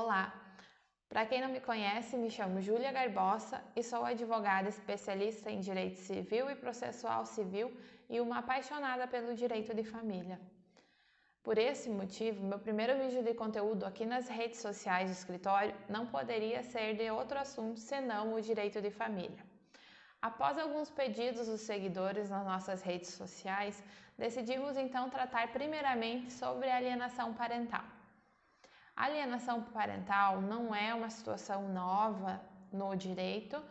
Olá! Para quem não me conhece, me chamo Júlia Garbosa e sou advogada especialista em direito civil e processual civil e uma apaixonada pelo direito de família. Por esse motivo, meu primeiro vídeo de conteúdo aqui nas redes sociais do escritório não poderia ser de outro assunto senão o direito de família. Após alguns pedidos dos seguidores nas nossas redes sociais, decidimos então tratar primeiramente sobre alienação parental. Alienação parental não é uma situação nova no direito,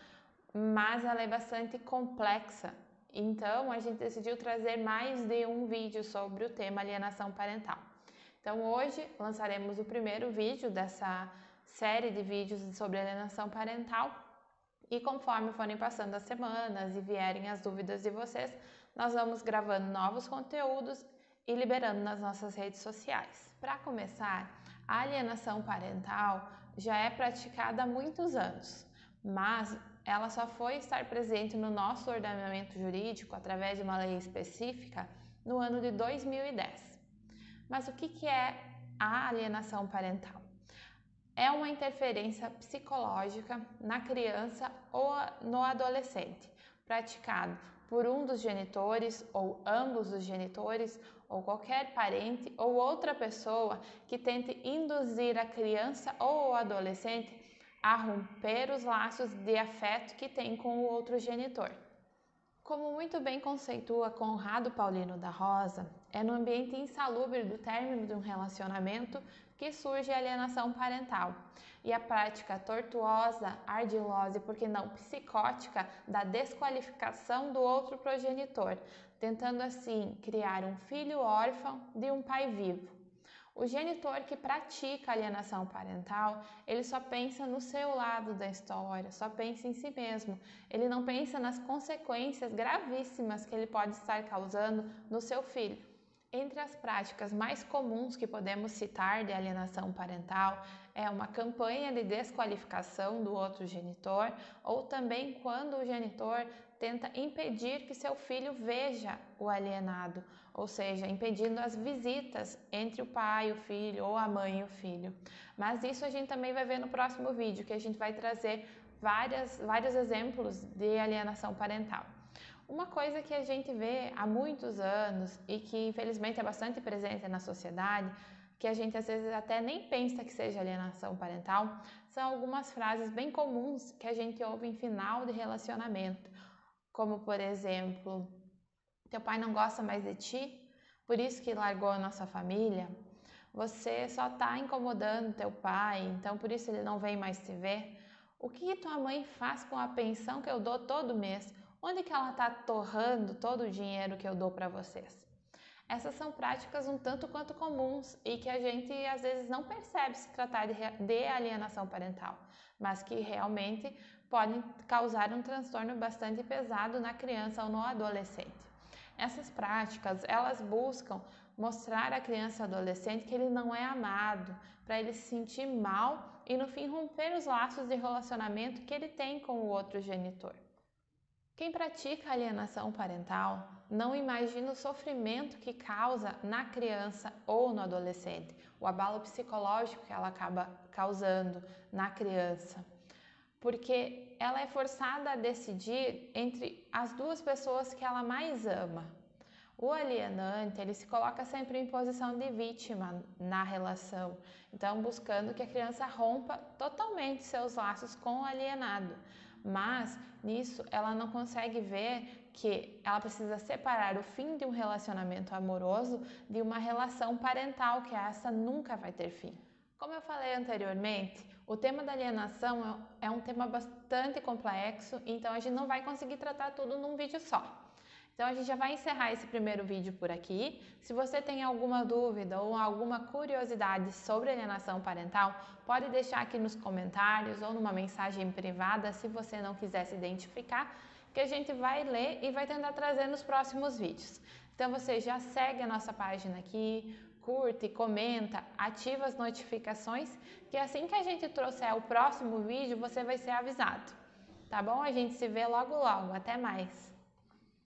mas ela é bastante complexa. Então, a gente decidiu trazer mais de um vídeo sobre o tema alienação parental. Então, hoje lançaremos o primeiro vídeo dessa série de vídeos sobre alienação parental. E conforme forem passando as semanas e vierem as dúvidas de vocês, nós vamos gravando novos conteúdos e liberando nas nossas redes sociais. Para começar, a alienação parental já é praticada há muitos anos, mas ela só foi estar presente no nosso ordenamento jurídico através de uma lei específica no ano de 2010. Mas o que é a alienação parental? É uma interferência psicológica na criança ou no adolescente, praticado por um dos genitores ou ambos os genitores ou qualquer parente ou outra pessoa que tente induzir a criança ou o adolescente a romper os laços de afeto que tem com o outro genitor. Como muito bem conceitua Conrado Paulino da Rosa, é no ambiente insalubre do término de um relacionamento que surge a alienação parental e a prática tortuosa, ardilosa e, por que não, psicótica da desqualificação do outro progenitor, tentando assim criar um filho órfão de um pai vivo. O genitor que pratica alienação parental, ele só pensa no seu lado da história, só pensa em si mesmo. Ele não pensa nas consequências gravíssimas que ele pode estar causando no seu filho. Entre as práticas mais comuns que podemos citar de alienação parental é uma campanha de desqualificação do outro genitor ou também quando o genitor tenta impedir que seu filho veja o alienado, ou seja, impedindo as visitas entre o pai, o filho ou a mãe e o filho. Mas isso a gente também vai ver no próximo vídeo, que a gente vai trazer várias, vários exemplos de alienação parental. Uma coisa que a gente vê há muitos anos e que infelizmente é bastante presente na sociedade, que a gente às vezes até nem pensa que seja alienação parental, são algumas frases bem comuns que a gente ouve em final de relacionamento, como por exemplo, teu pai não gosta mais de ti, por isso que largou a nossa família. Você só está incomodando teu pai, então por isso ele não vem mais te ver. O que tua mãe faz com a pensão que eu dou todo mês? Onde que ela está torrando todo o dinheiro que eu dou para vocês? Essas são práticas um tanto quanto comuns e que a gente às vezes não percebe se tratar de, alienação parental, mas que realmente podem causar um transtorno bastante pesado na criança ou no adolescente. Essas práticas, elas buscam mostrar à criança e adolescente que ele não é amado, para ele se sentir mal e no fim romper os laços de relacionamento que ele tem com o outro genitor. Quem pratica alienação parental não imagina o sofrimento que causa na criança ou no adolescente, o abalo psicológico que ela acaba causando na criança, porque ela é forçada a decidir entre as duas pessoas que ela mais ama. O alienante, ele se coloca sempre em posição de vítima na relação, então buscando que a criança rompa totalmente seus laços com o alienado mas nisso ela não consegue ver que ela precisa separar o fim de um relacionamento amoroso de uma relação parental, que essa nunca vai ter fim. Como eu falei anteriormente, o tema da alienação é um tema bastante complexo, então a gente não vai conseguir tratar tudo num vídeo só. Então a gente já vai encerrar esse primeiro vídeo por aqui. Se você tem alguma dúvida ou alguma curiosidade sobre alienação parental, pode deixar aqui nos comentários ou numa mensagem privada se você não quiser se identificar, que a gente vai ler e vai tentar trazer nos próximos vídeos. Então você já segue a nossa página aqui, curte, comenta, ativa as notificações, que assim que a gente trouxer o próximo vídeo, você vai ser avisado. Tá bom? A gente se vê logo logo. Até mais!